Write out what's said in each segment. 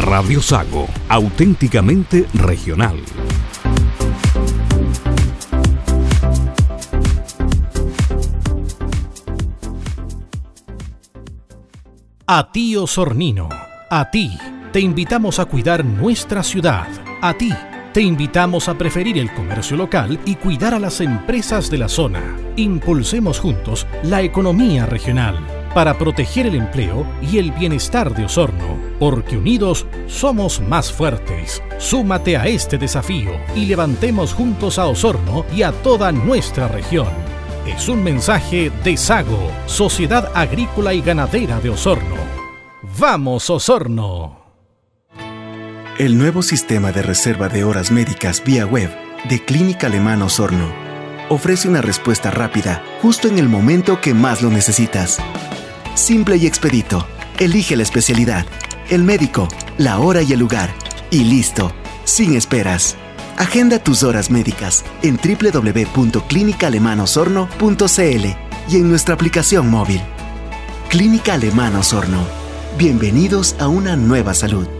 Radio Sago, auténticamente regional. A ti, Osornino, a ti, te invitamos a cuidar nuestra ciudad. A ti, te invitamos a preferir el comercio local y cuidar a las empresas de la zona. Impulsemos juntos la economía regional para proteger el empleo y el bienestar de Osorno, porque unidos somos más fuertes. Súmate a este desafío y levantemos juntos a Osorno y a toda nuestra región. Es un mensaje de Sago, Sociedad Agrícola y Ganadera de Osorno. ¡Vamos, Osorno! El nuevo sistema de reserva de horas médicas vía web de Clínica Alemana Osorno ofrece una respuesta rápida justo en el momento que más lo necesitas Simple y expedito. Elige la especialidad, el médico, la hora y el lugar. Y listo, sin esperas. Agenda tus horas médicas en www.clínicaalemanosorno.cl y en nuestra aplicación móvil. Clínica Alemano Osorno. Bienvenidos a una nueva salud.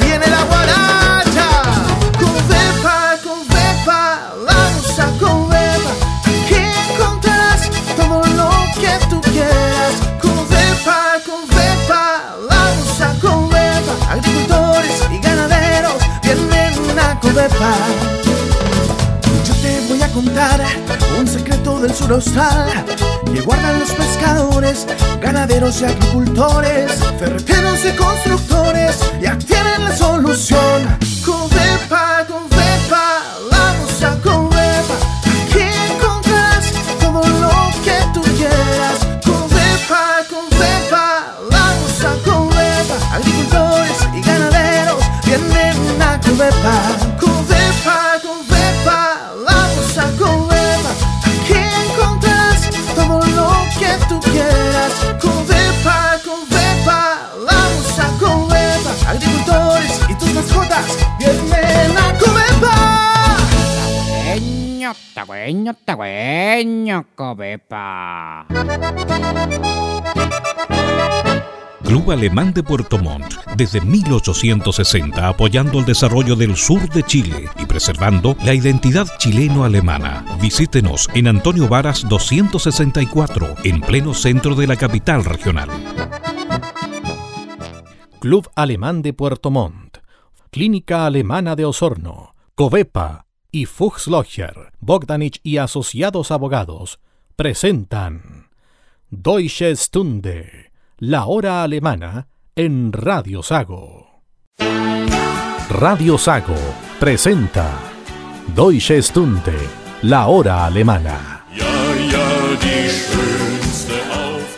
Yo te voy a contar un secreto del sur austral que guardan los pescadores, ganaderos y agricultores, ferreteros y constructores, ya tienen la solución. Con Club Alemán de Puerto Montt, desde 1860 apoyando el desarrollo del sur de Chile y preservando la identidad chileno-alemana. Visítenos en Antonio Varas 264, en pleno centro de la capital regional. Club Alemán de Puerto Montt, Clínica Alemana de Osorno, Covepa, y Fuchs Logger, Bogdanich y Asociados Abogados presentan Deutsche Stunde, la hora alemana en Radio Sago. Radio Sago presenta Deutsche Stunde, la hora alemana.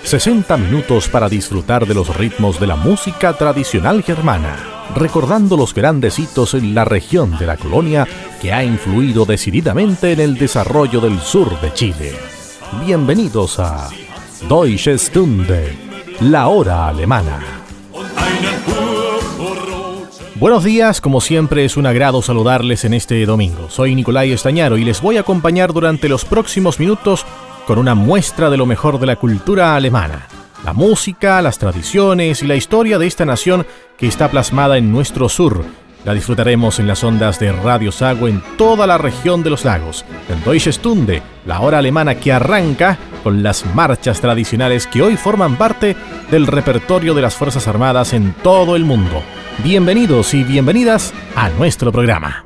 60 minutos para disfrutar de los ritmos de la música tradicional germana recordando los grandes hitos en la región de la colonia que ha influido decididamente en el desarrollo del sur de Chile. Bienvenidos a Deutsche Stunde, la hora alemana. Buenos días, como siempre es un agrado saludarles en este domingo. Soy Nicolai Estañaro y les voy a acompañar durante los próximos minutos con una muestra de lo mejor de la cultura alemana la música, las tradiciones y la historia de esta nación que está plasmada en nuestro sur. La disfrutaremos en las ondas de Radio Sago en toda la región de los lagos. En Deutsche Stunde, la hora alemana que arranca con las marchas tradicionales que hoy forman parte del repertorio de las Fuerzas Armadas en todo el mundo. Bienvenidos y bienvenidas a nuestro programa.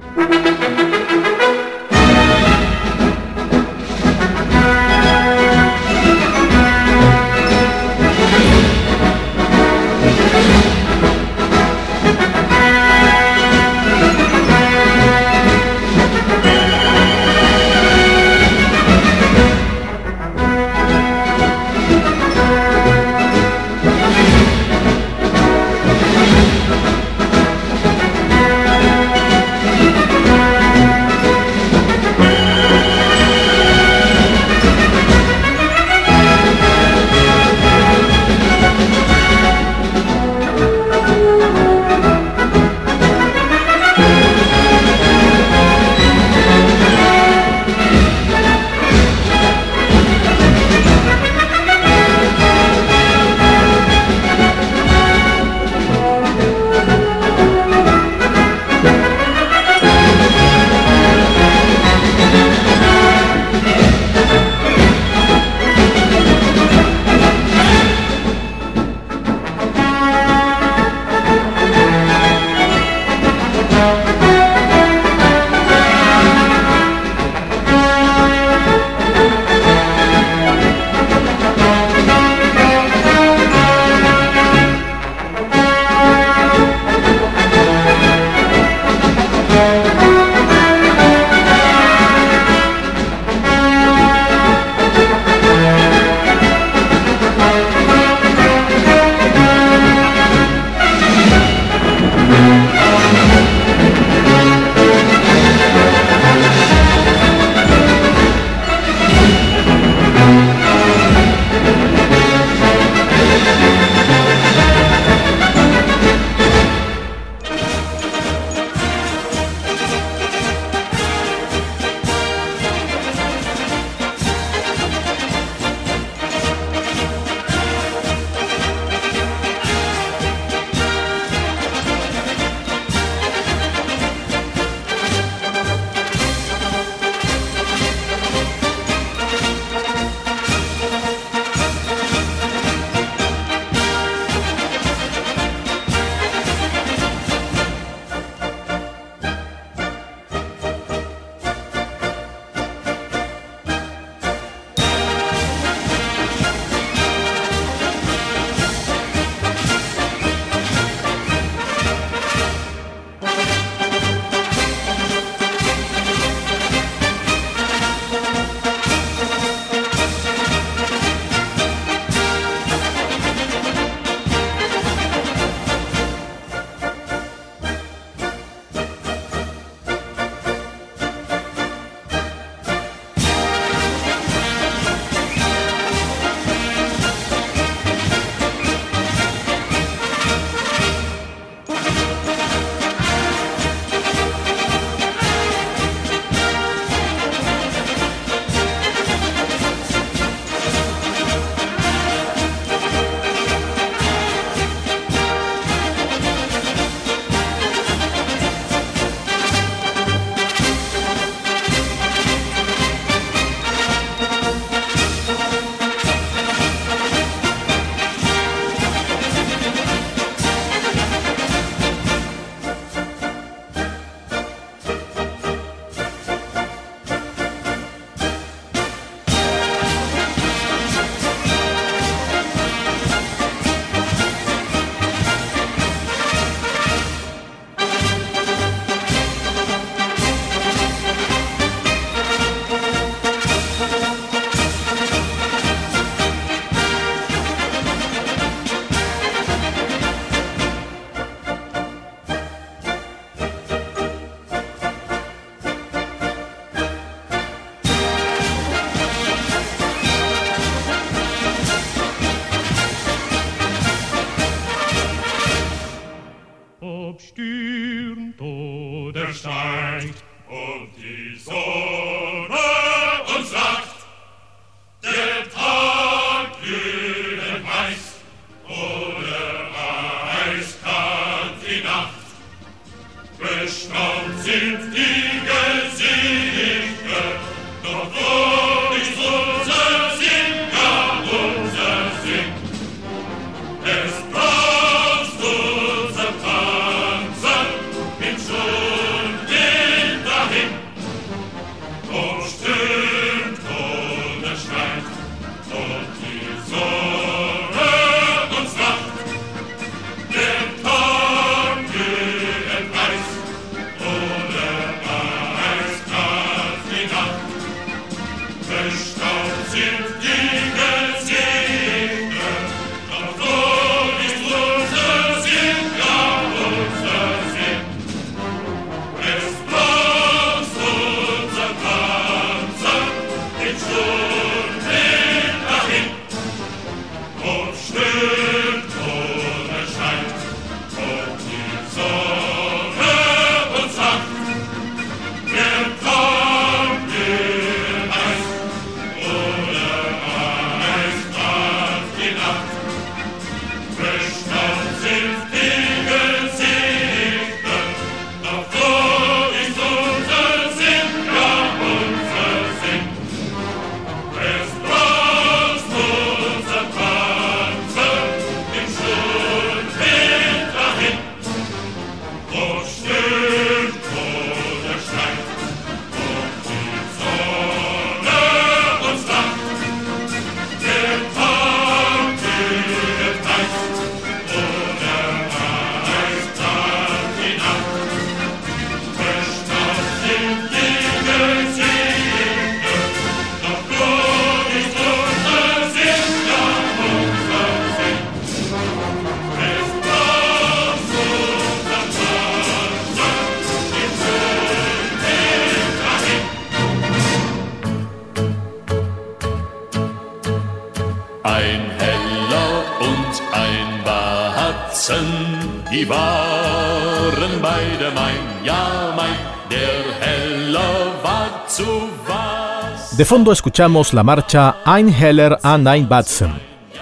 De fondo escuchamos la marcha Ein Heller und ein Batzen.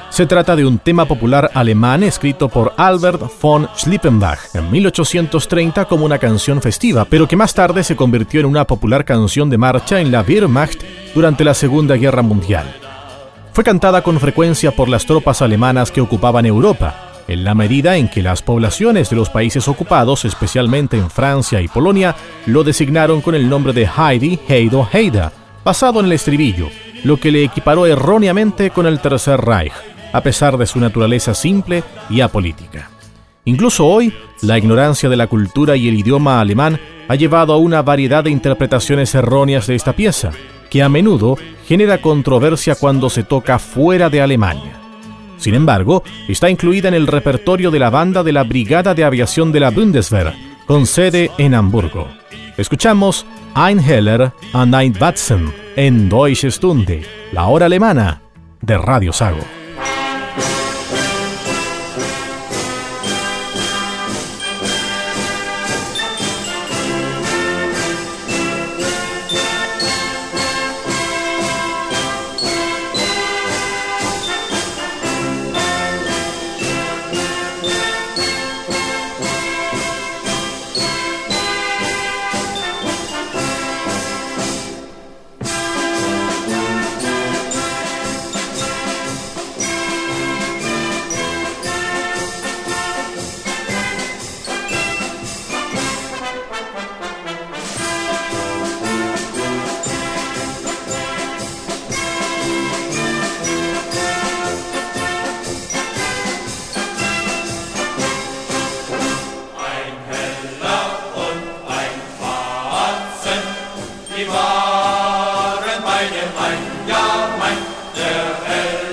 Se trata de un tema popular alemán escrito por Albert von Schlippenbach en 1830 como una canción festiva, pero que más tarde se convirtió en una popular canción de marcha en la Wehrmacht durante la Segunda Guerra Mundial. Fue cantada con frecuencia por las tropas alemanas que ocupaban Europa, en la medida en que las poblaciones de los países ocupados, especialmente en Francia y Polonia, lo designaron con el nombre de Heidi, Heido, Heida, basado en el estribillo, lo que le equiparó erróneamente con el Tercer Reich, a pesar de su naturaleza simple y apolítica. Incluso hoy, la ignorancia de la cultura y el idioma alemán ha llevado a una variedad de interpretaciones erróneas de esta pieza, que a menudo genera controversia cuando se toca fuera de Alemania. Sin embargo, está incluida en el repertorio de la banda de la Brigada de Aviación de la Bundeswehr, con sede en Hamburgo. Escuchamos Ein Heller und ein Batzen en Deutsche Stunde, la hora alemana de Radio Sago. mein, ja mein, der Herr.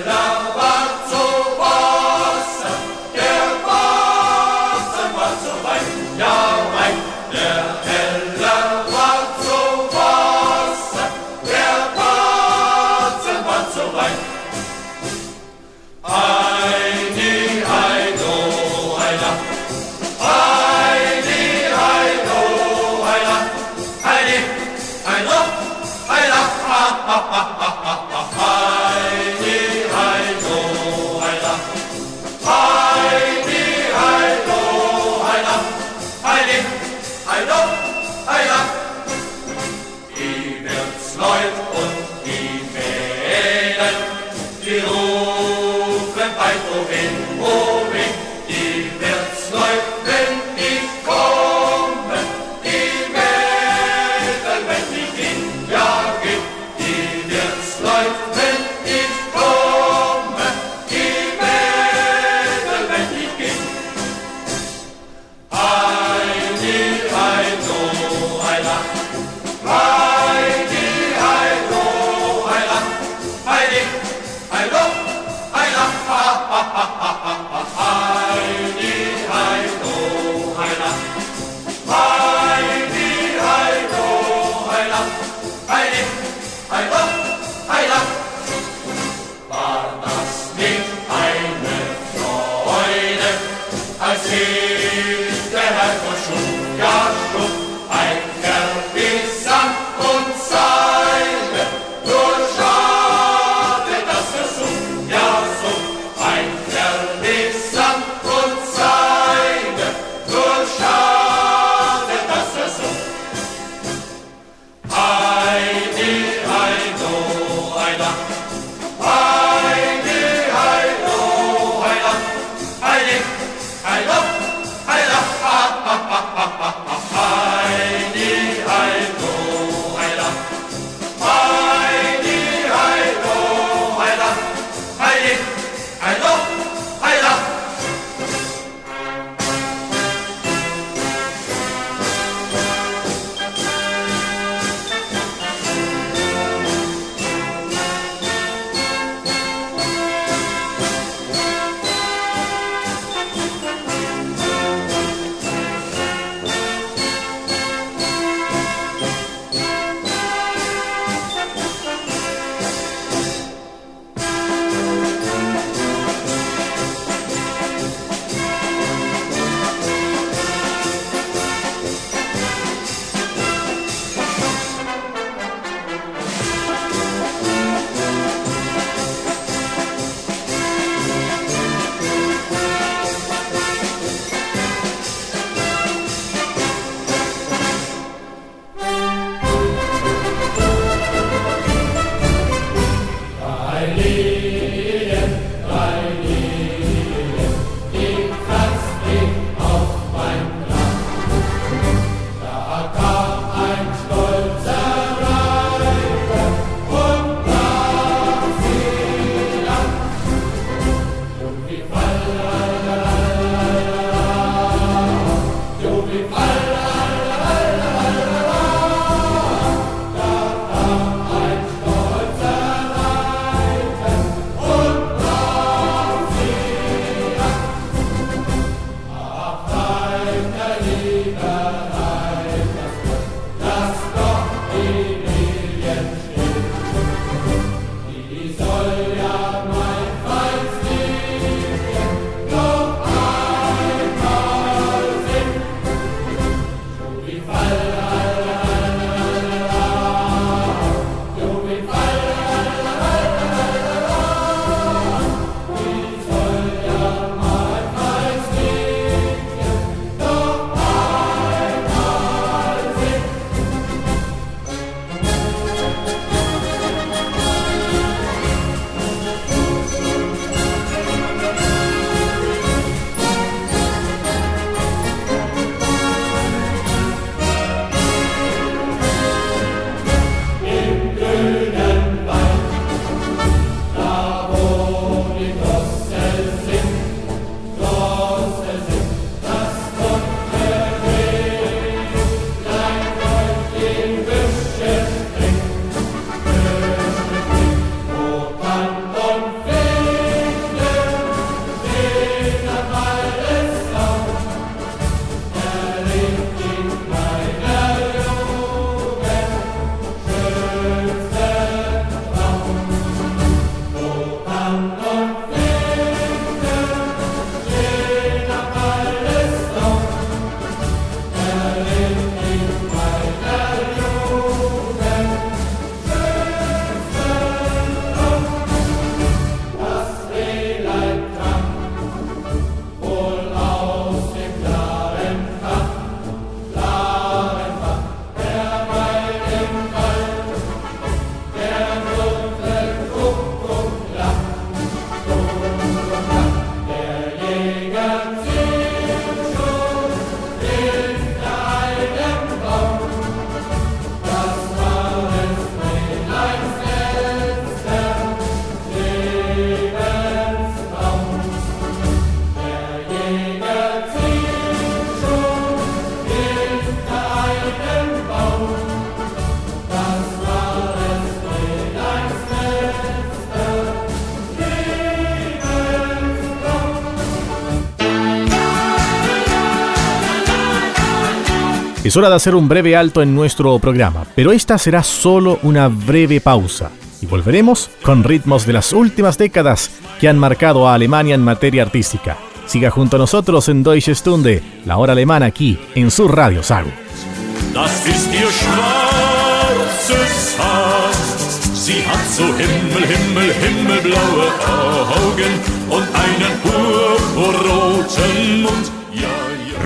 Es hora de hacer un breve alto en nuestro programa, pero esta será solo una breve pausa. Y volveremos con ritmos de las últimas décadas que han marcado a Alemania en materia artística. Siga junto a nosotros en Deutsche Stunde, la hora alemana aquí en su Radio Sago.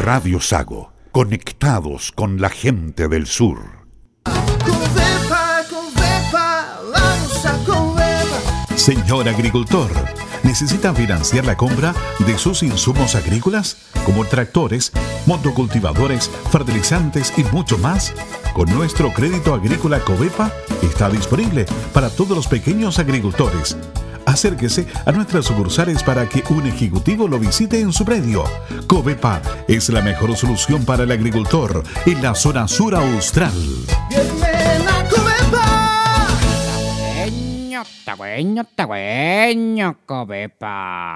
Radio Sago conectados con la gente del sur. Señor agricultor, ¿necesita financiar la compra de sus insumos agrícolas como tractores, motocultivadores, fertilizantes y mucho más? Con nuestro crédito agrícola Covepa está disponible para todos los pequeños agricultores acérquese a nuestras sucursales para que un ejecutivo lo visite en su predio. Covepa es la mejor solución para el agricultor en la zona sur austral. Covepa.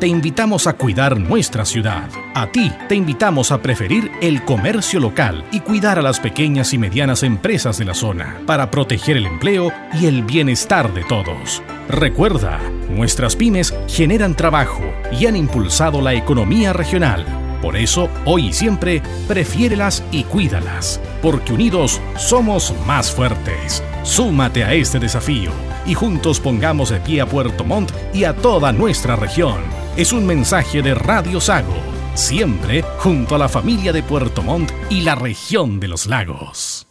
te invitamos a cuidar nuestra ciudad. A ti te invitamos a preferir el comercio local y cuidar a las pequeñas y medianas empresas de la zona para proteger el empleo y el bienestar de todos. Recuerda, nuestras pymes generan trabajo y han impulsado la economía regional. Por eso, hoy y siempre, prefiérelas y cuídalas, porque unidos somos más fuertes. Súmate a este desafío y juntos pongamos de pie a Puerto Montt y a toda nuestra región. Es un mensaje de Radio Sago, siempre junto a la familia de Puerto Montt y la región de los lagos.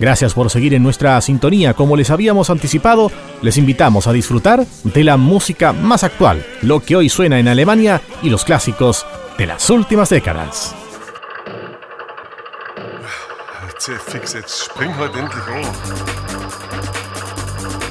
Gracias por seguir en nuestra sintonía. Como les habíamos anticipado, les invitamos a disfrutar de la música más actual, lo que hoy suena en Alemania y los clásicos de las últimas décadas. Fix, jetzt spring halt endlich an.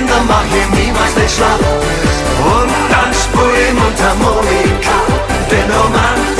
in mach ich niemals den schlapp. Und dann Spuren und Monika, den Romantik.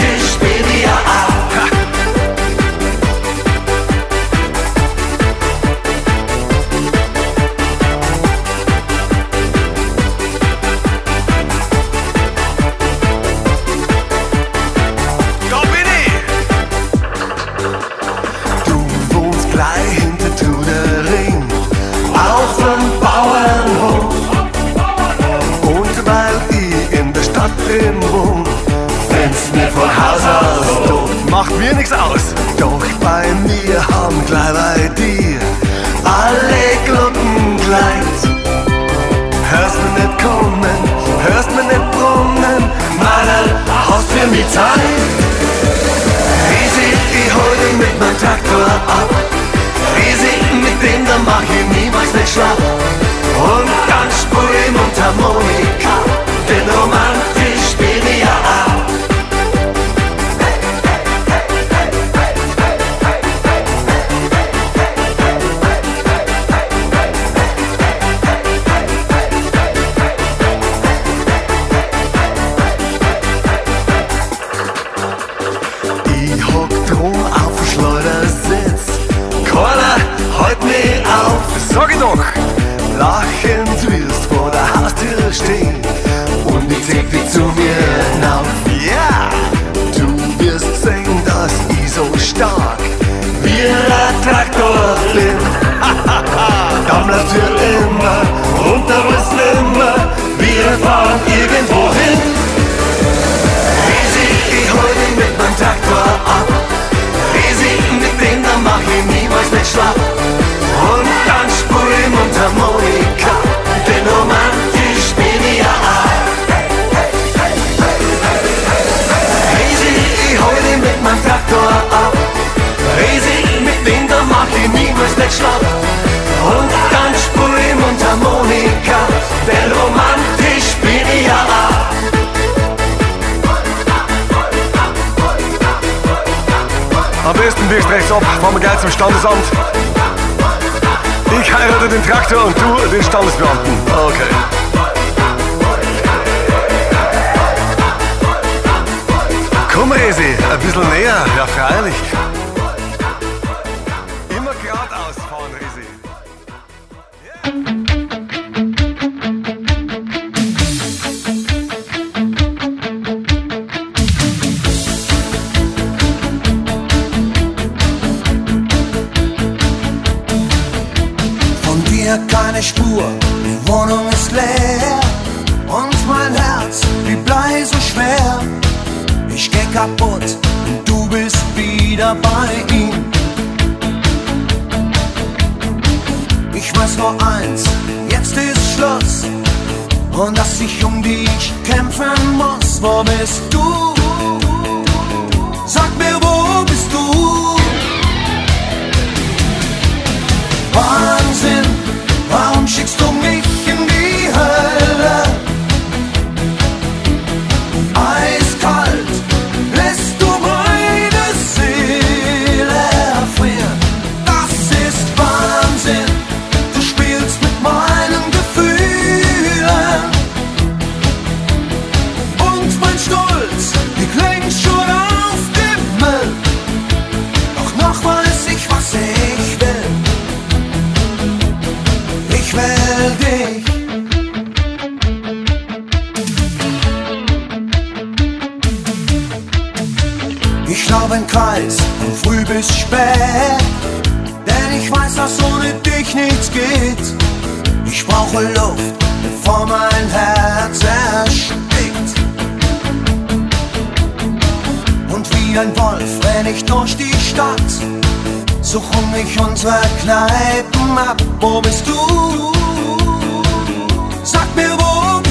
Job, war mir geil zum Standesamt. Ich heirate den Traktor und du den Standesbeamten. Okay. Komm, Esi, ein bisschen näher, ja freilich. ich, um die kämpfen muss. Wo bist du? Ist, von früh bis spät. Denn ich weiß, dass ohne dich nichts geht. Ich brauche Luft, bevor mein Herz erstickt. Und wie ein Wolf renn ich durch die Stadt, suchen mich unsere Kneipen ab. Wo bist du? Sag mir, wo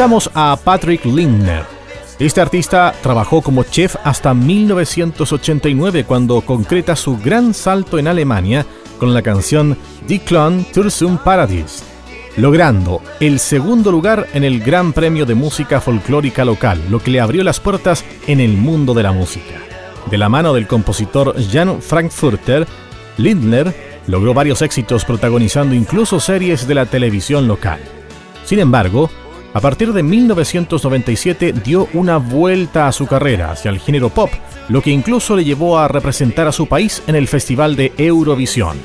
A Patrick Lindner. Este artista trabajó como chef hasta 1989 cuando concreta su gran salto en Alemania con la canción Die Clown Tursum Paradis, logrando el segundo lugar en el Gran Premio de Música Folclórica Local, lo que le abrió las puertas en el mundo de la música. De la mano del compositor Jan Frankfurter, Lindner logró varios éxitos protagonizando incluso series de la televisión local. Sin embargo, a partir de 1997 dio una vuelta a su carrera hacia el género pop, lo que incluso le llevó a representar a su país en el Festival de Eurovisión.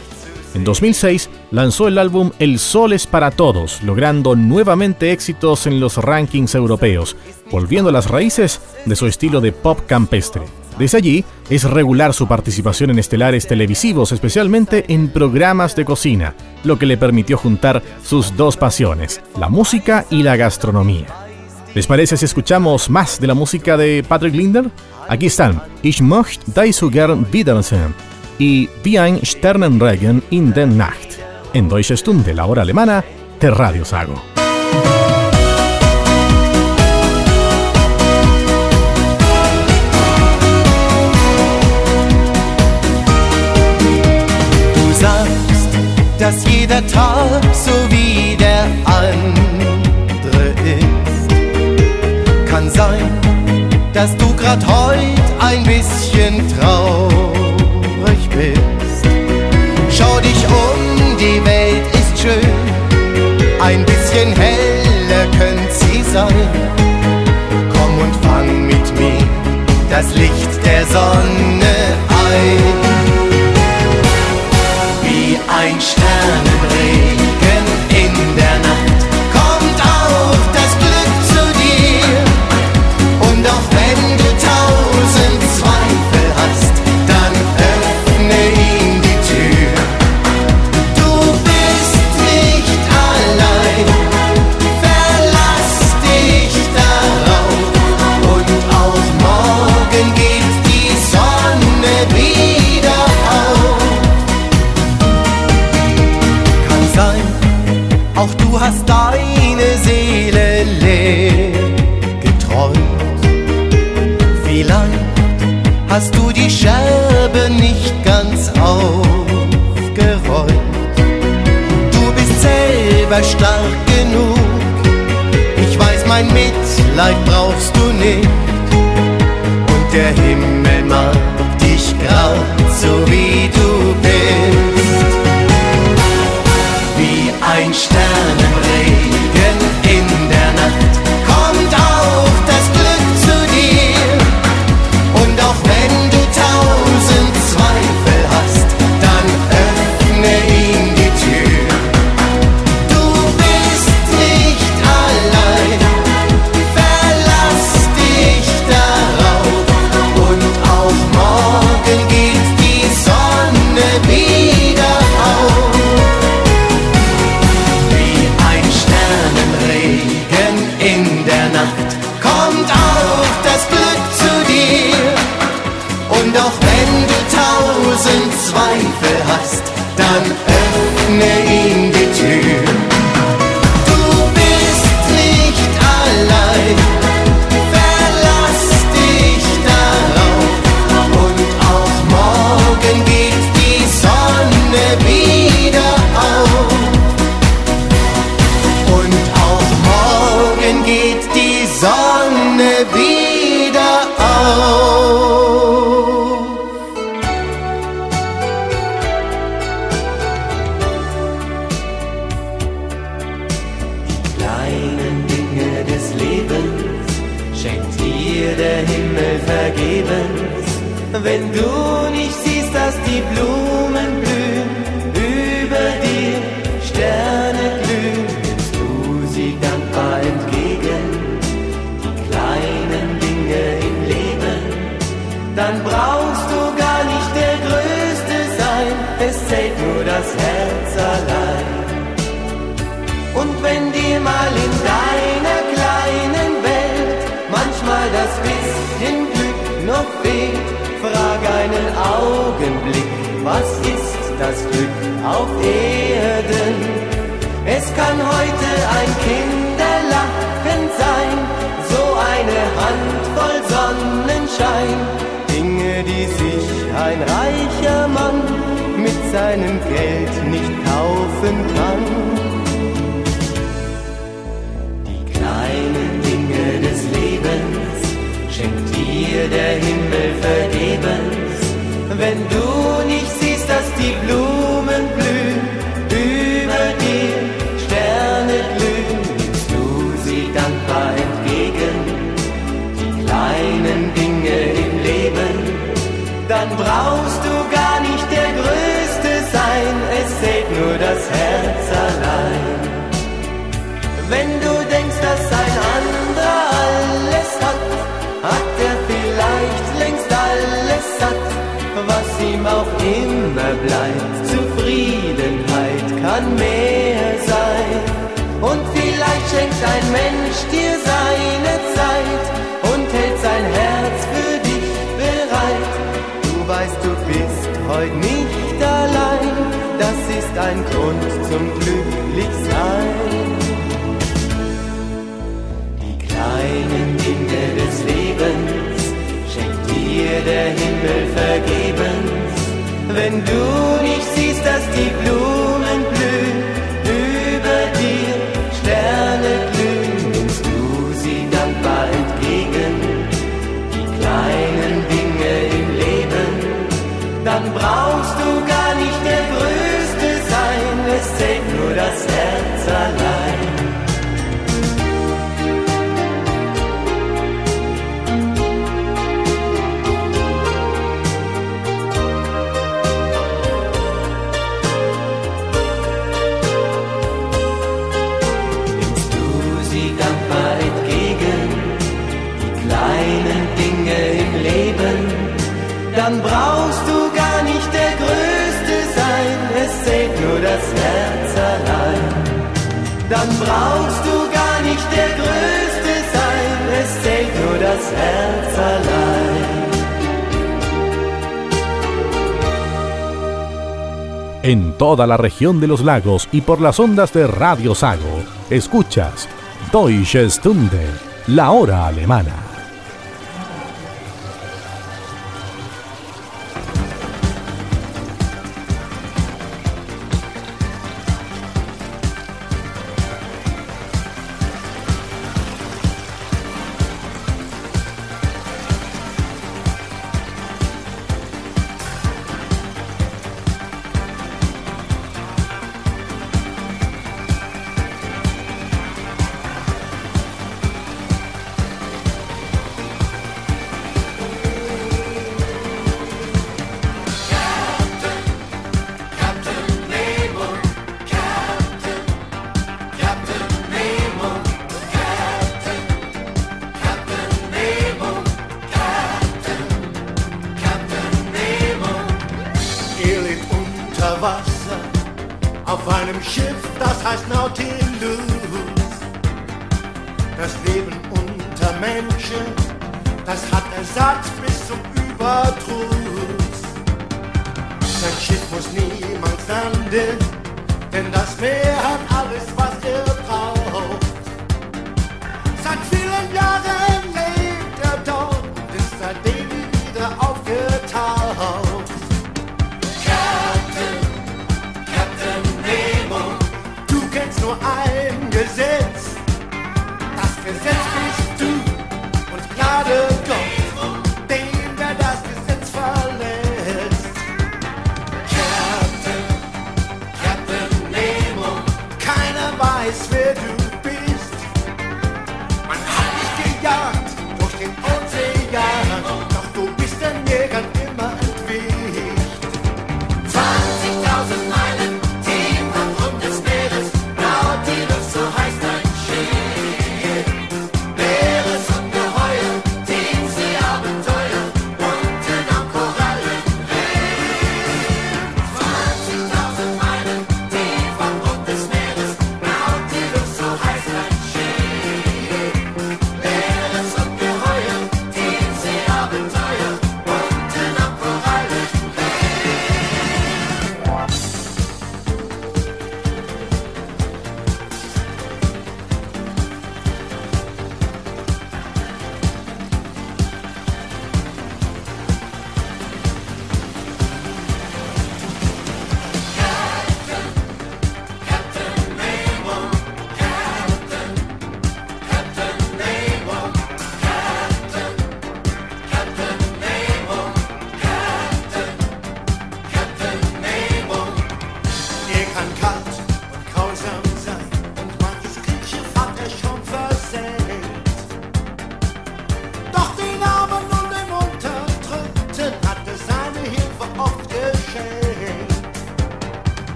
En 2006 lanzó el álbum El Sol es para Todos, logrando nuevamente éxitos en los rankings europeos, volviendo a las raíces de su estilo de pop campestre. Desde allí es regular su participación en estelares televisivos, especialmente en programas de cocina, lo que le permitió juntar sus dos pasiones, la música y la gastronomía. ¿Les parece si escuchamos más de la música de Patrick Linder? Aquí están Ich möchte dich gern wiedersehen y Wie ein Sternenregen in der Nacht. En Deutsche Stunde, la hora alemana, de Radio Sago. Jeder Tag so wie der andere ist. Kann sein, dass du grad heut ein bisschen traurig bist. Schau dich um, die Welt ist schön. Ein bisschen heller könnte sie sein. Komm und fang mit mir das Licht der Sonne ein Einstein Mitleid brauchst du nicht. Und der Himmel was ist das Glück auf Erden? Es kann heute ein Kinderlachen sein, so eine Handvoll Sonnenschein, Dinge, die sich ein reicher Mann mit seinem Geld nicht kaufen kann. Die kleinen Dinge des Lebens schenkt dir der Himmel vergebens. Wenn du nicht siehst, dass die Blumen blühen, über dir Sterne glühen, nimmst du sie dankbar entgegen. Die kleinen Dinge im Leben, dann brauchst du gar nicht der Größte sein, es zählt nur das Herz auch immer bleibt. Zufriedenheit kann mehr sein. Und vielleicht schenkt ein Mensch dir seine Zeit und hält sein Herz für dich bereit. Du weißt, du bist heute nicht allein, das ist ein Grund zum Glücklichsein. Die kleinen Dinge des Lebens schenkt dir der Himmel vergebens. Wenn du nicht siehst, dass die Blumen toda la región de los lagos y por las ondas de Radio Sago, escuchas Deutsche Stunde, la hora alemana. Schiff muss niemals landen, denn das Meer hat alles, was er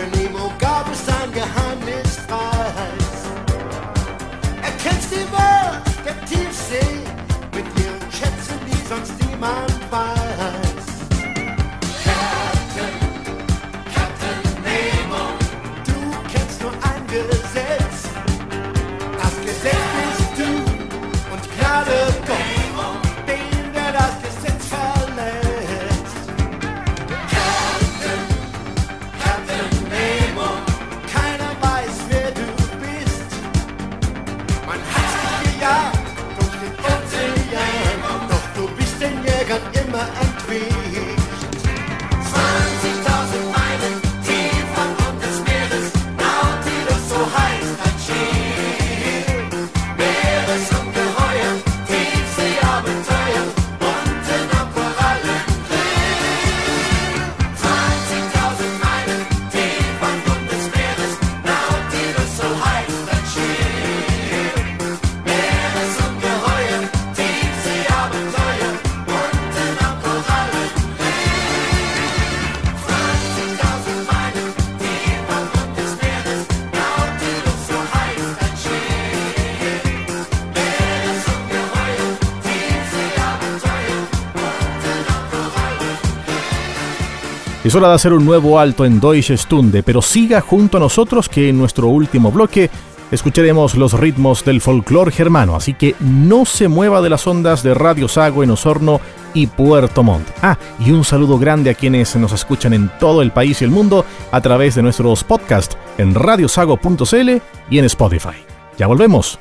neben ihm und gab es behind. De hacer un nuevo alto en Deutsche Stunde, pero siga junto a nosotros que en nuestro último bloque escucharemos los ritmos del folclore germano, así que no se mueva de las ondas de Radio Sago en Osorno y Puerto Montt. Ah, y un saludo grande a quienes nos escuchan en todo el país y el mundo a través de nuestros podcasts en radiosago.cl y en Spotify. Ya volvemos.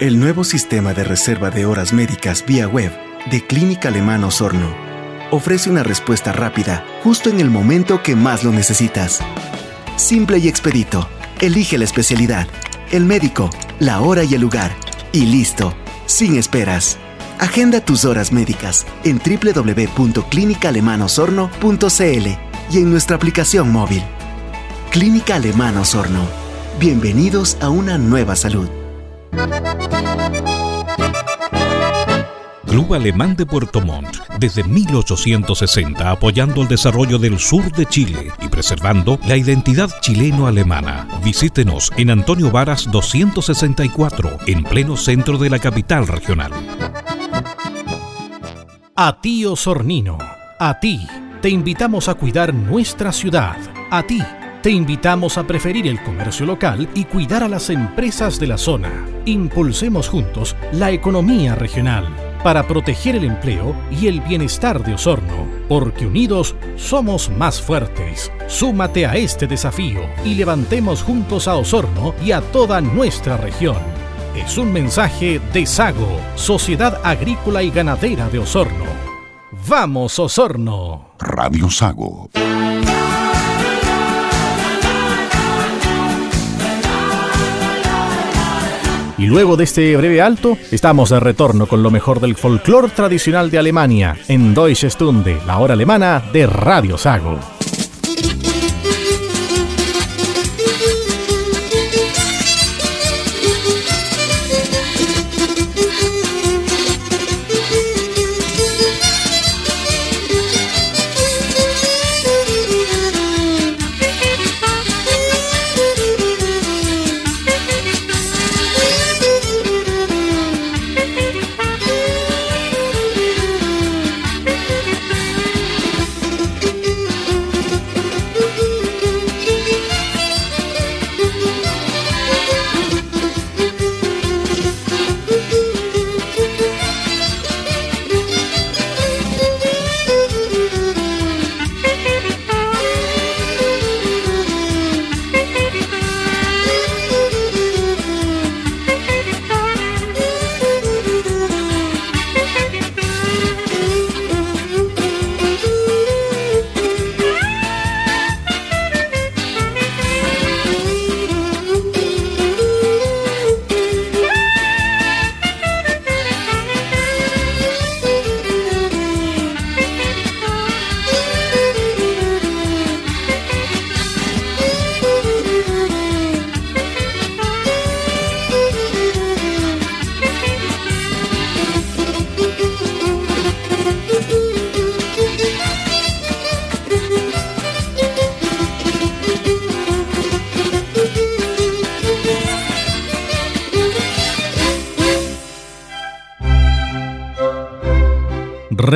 El nuevo sistema de reserva de horas médicas vía web de Clínica Alemana Osorno ofrece una respuesta rápida justo en el momento que más lo necesitas. Simple y expedito. Elige la especialidad, el médico, la hora y el lugar. Y listo, sin esperas. Agenda tus horas médicas en www.clinicalemanosorno.cl y en nuestra aplicación móvil. Clínica Alemana Osorno. Bienvenidos a una nueva salud. Club Alemán de Puerto Montt, desde 1860 apoyando el desarrollo del sur de Chile y preservando la identidad chileno-alemana. Visítenos en Antonio Varas 264, en pleno centro de la capital regional. A ti Osornino, a ti, te invitamos a cuidar nuestra ciudad. A ti te invitamos a preferir el comercio local y cuidar a las empresas de la zona. Impulsemos juntos la economía regional para proteger el empleo y el bienestar de Osorno, porque unidos somos más fuertes. Súmate a este desafío y levantemos juntos a Osorno y a toda nuestra región. Es un mensaje de Sago, Sociedad Agrícola y Ganadera de Osorno. ¡Vamos, Osorno! Radio Sago. Y luego de este breve alto, estamos de retorno con lo mejor del folclore tradicional de Alemania en Deutsche Stunde, la hora alemana de Radio Sago.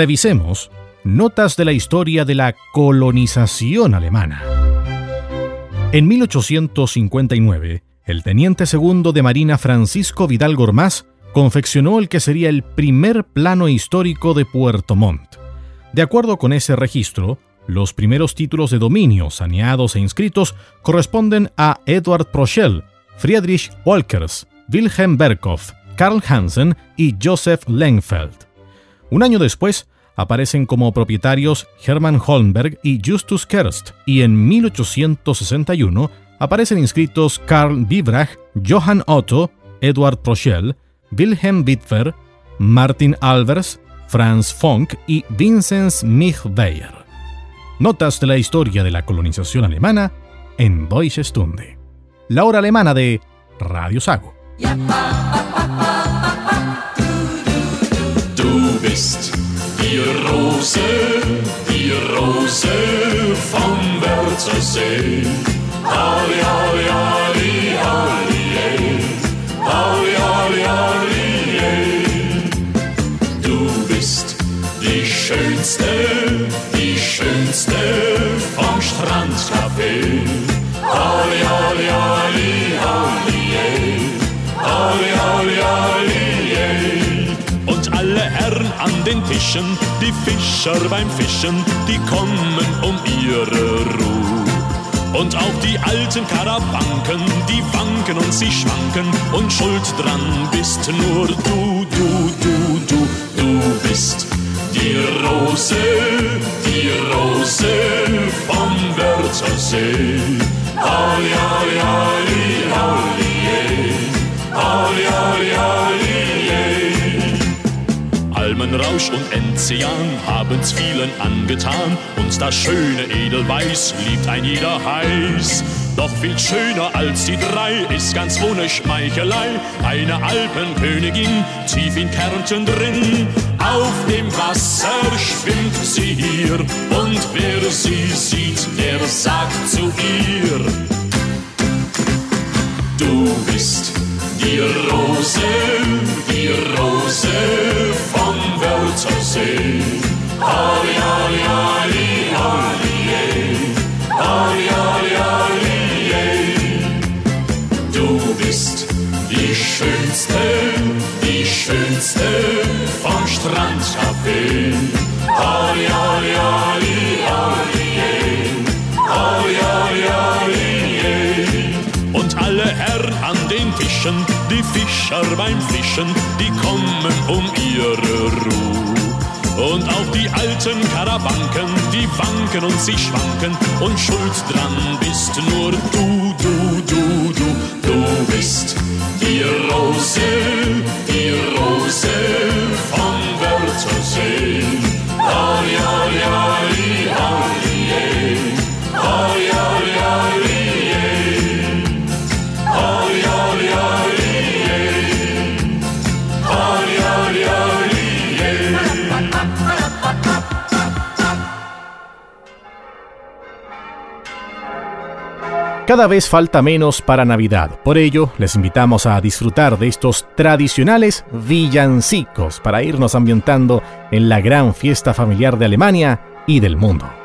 Revisemos Notas de la historia de la colonización alemana. En 1859, el teniente segundo de Marina Francisco Vidal Gormaz confeccionó el que sería el primer plano histórico de Puerto Montt. De acuerdo con ese registro, los primeros títulos de dominio saneados e inscritos corresponden a Edward Prochel, Friedrich Walkers, Wilhelm Berkhoff, Karl Hansen y Joseph Lengfeld. Un año después, aparecen como propietarios Hermann Holmberg y Justus Kerst, y en 1861 aparecen inscritos Karl Bibrach, Johann Otto, Edward Prochel, Wilhelm Wittfer, Martin Albers, Franz Funk y Vinzenz Michweyer. Notas de la historia de la colonización alemana en Deutsche Stunde. La hora alemana de Radio Sago. bist Die Rose, die Rose vom Wörthersee. Ali, ali, ali, ali, ali, ali, ali, Du bist die Schönste, die Schönste vom Strandcafé. Ali, ali, ali, ali, ali, ali, ali den Tischen, die Fischer beim Fischen, die kommen um ihre Ruhe. Und auch die alten Karabanken, die wanken und sie schwanken und schuld dran bist nur du, du, du, du, du bist die Rose, die Rose vom Wörthersee. Halli, halli, halli, halli, halli, halli, halli, Almenrausch und Enzian haben's vielen angetan und das schöne Edelweiß liebt ein jeder heiß. Doch viel schöner als die drei ist ganz ohne Schmeichelei eine Alpenkönigin tief in Kärnten drin. Auf dem Wasser schwimmt sie hier und wer sie sieht, der sagt zu ihr: Du bist die Rose, Fischer beim Fischen, die kommen um ihre Ruhe. Und auch die alten Karabanken, die wanken und sie schwanken. Und schuld dran bist nur du, du, du, du, du bist die Rose, die Rose Cada vez falta menos para Navidad, por ello les invitamos a disfrutar de estos tradicionales villancicos para irnos ambientando en la gran fiesta familiar de Alemania y del mundo.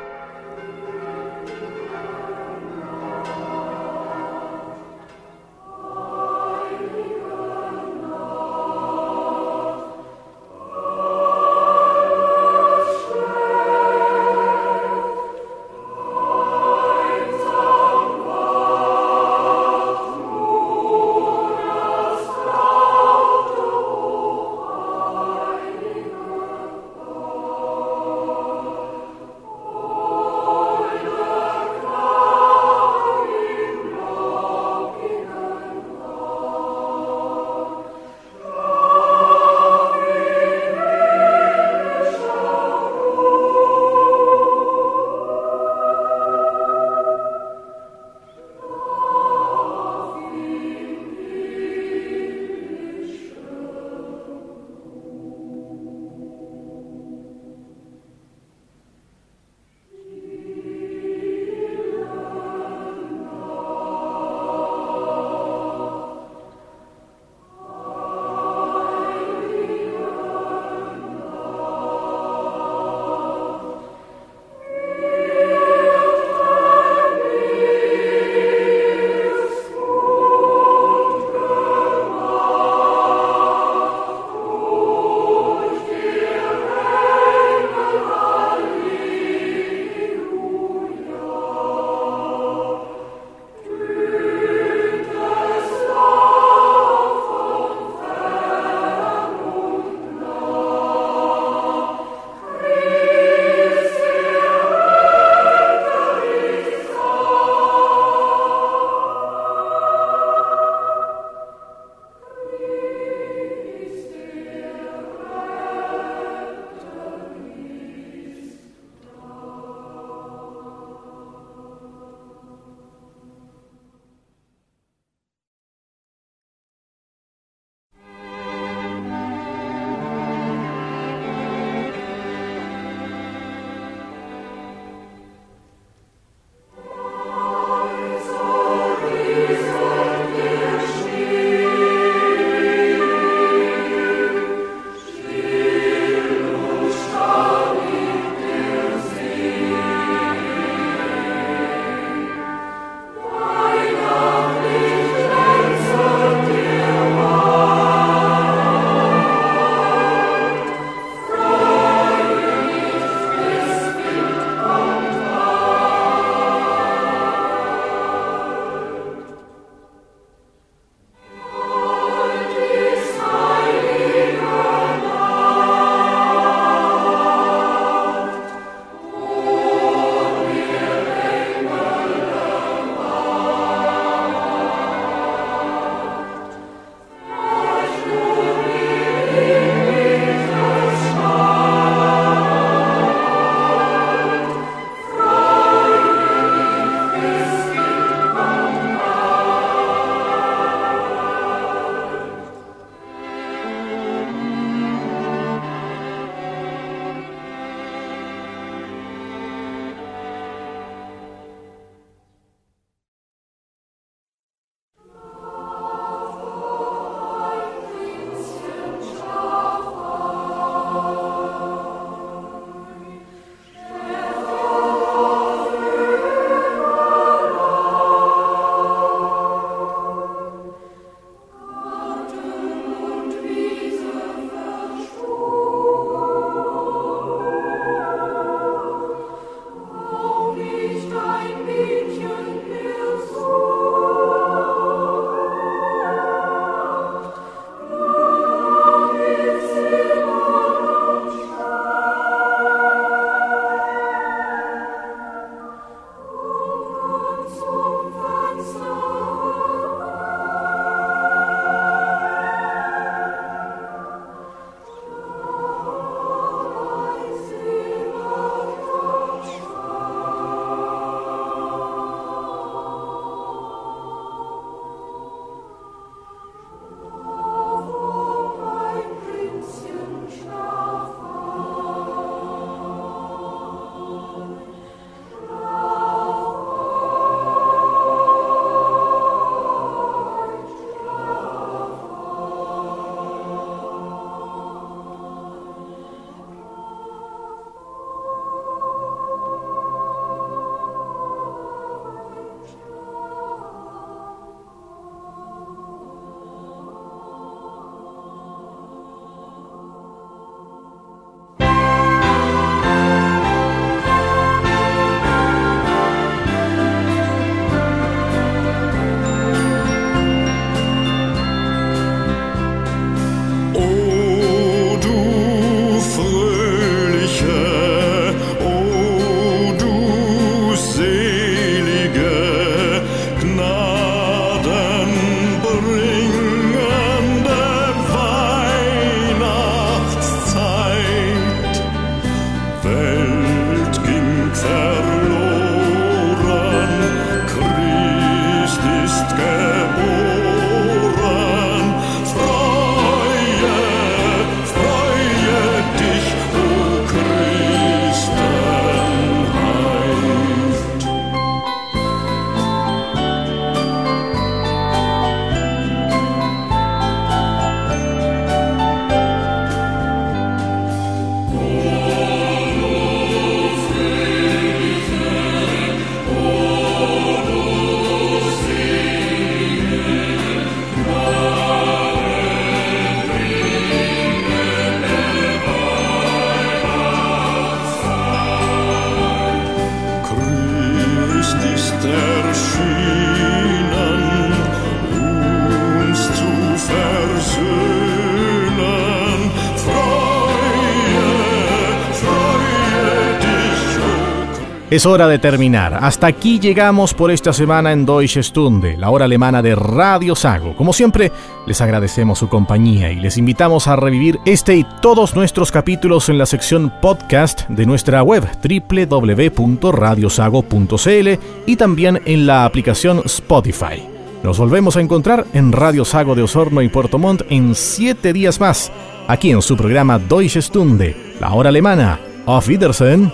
Es hora de terminar. Hasta aquí llegamos por esta semana en Deutsche Stunde, la hora alemana de Radio Sago. Como siempre, les agradecemos su compañía y les invitamos a revivir este y todos nuestros capítulos en la sección podcast de nuestra web www.radiosago.cl y también en la aplicación Spotify. Nos volvemos a encontrar en Radio Sago de Osorno y Puerto Montt en siete días más, aquí en su programa Deutsche Stunde, la hora alemana. Auf Wiedersehen.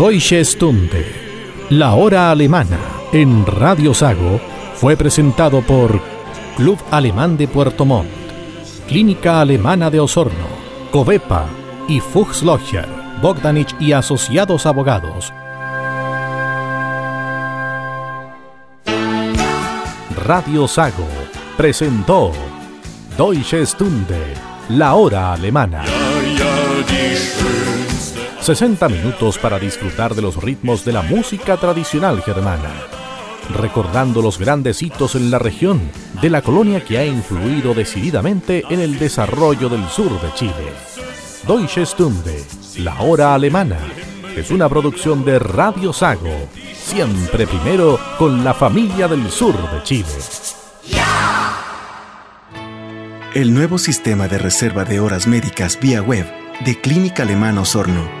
Deutsche Stunde, la hora alemana, en Radio Sago, fue presentado por Club Alemán de Puerto Montt, Clínica Alemana de Osorno, Covepa y Fuchslocher, Bogdanich y Asociados Abogados. Radio Sago presentó Deutsche Stunde, la hora alemana. 60 minutos para disfrutar de los ritmos de la música tradicional germana, recordando los grandes hitos en la región de la colonia que ha influido decididamente en el desarrollo del sur de Chile. Deutsche Stunde, la hora alemana, es una producción de Radio Sago, siempre primero con la familia del sur de Chile. El nuevo sistema de reserva de horas médicas vía web de Clínica Alemana Osorno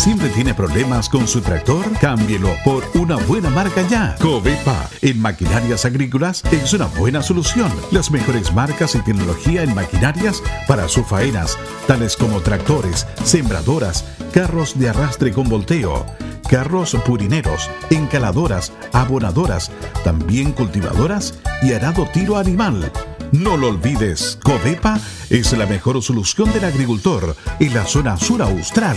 ¿Siempre tiene problemas con su tractor? Cámbielo por una buena marca ya. Covepa en maquinarias agrícolas es una buena solución. Las mejores marcas y tecnología en maquinarias para sus faenas, tales como tractores, sembradoras, carros de arrastre con volteo carros purineros, encaladoras, abonadoras, también cultivadoras y arado tiro animal. No lo olvides, Covepa es la mejor solución del agricultor en la zona sur austral.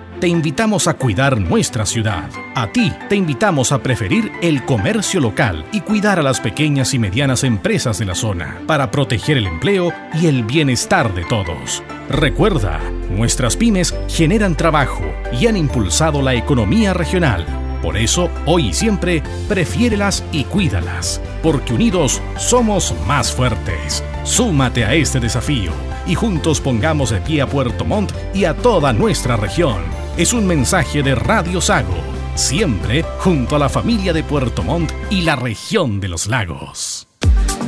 te invitamos a cuidar nuestra ciudad. A ti te invitamos a preferir el comercio local y cuidar a las pequeñas y medianas empresas de la zona para proteger el empleo y el bienestar de todos. Recuerda, nuestras pymes generan trabajo y han impulsado la economía regional. Por eso, hoy y siempre, prefiérelas y cuídalas, porque unidos somos más fuertes. Súmate a este desafío y juntos pongamos de pie a Puerto Montt y a toda nuestra región es un mensaje de Radio Sago, siempre junto a la familia de Puerto Montt y la región de los lagos.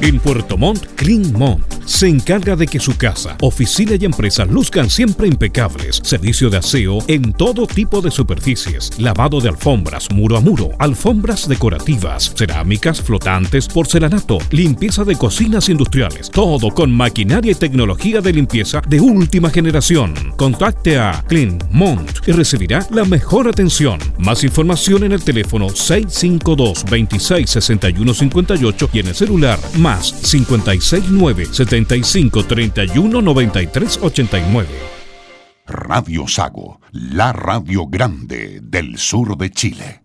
En Puerto Montt, Clean Montt se encarga de que su casa, oficina y empresa luzcan siempre impecables. Servicio de aseo en todo tipo de superficies. Lavado de alfombras, muro a muro, alfombras decorativas, cerámicas, flotantes, porcelanato, limpieza de cocinas industriales. Todo con maquinaria y tecnología de limpieza de última generación. Contacte a Clean Mont y recibirá la mejor atención. Más información en el teléfono 652 26 61 58 y en el celular más 569 75 31 93 89. Radio Sago, la radio grande del sur de Chile.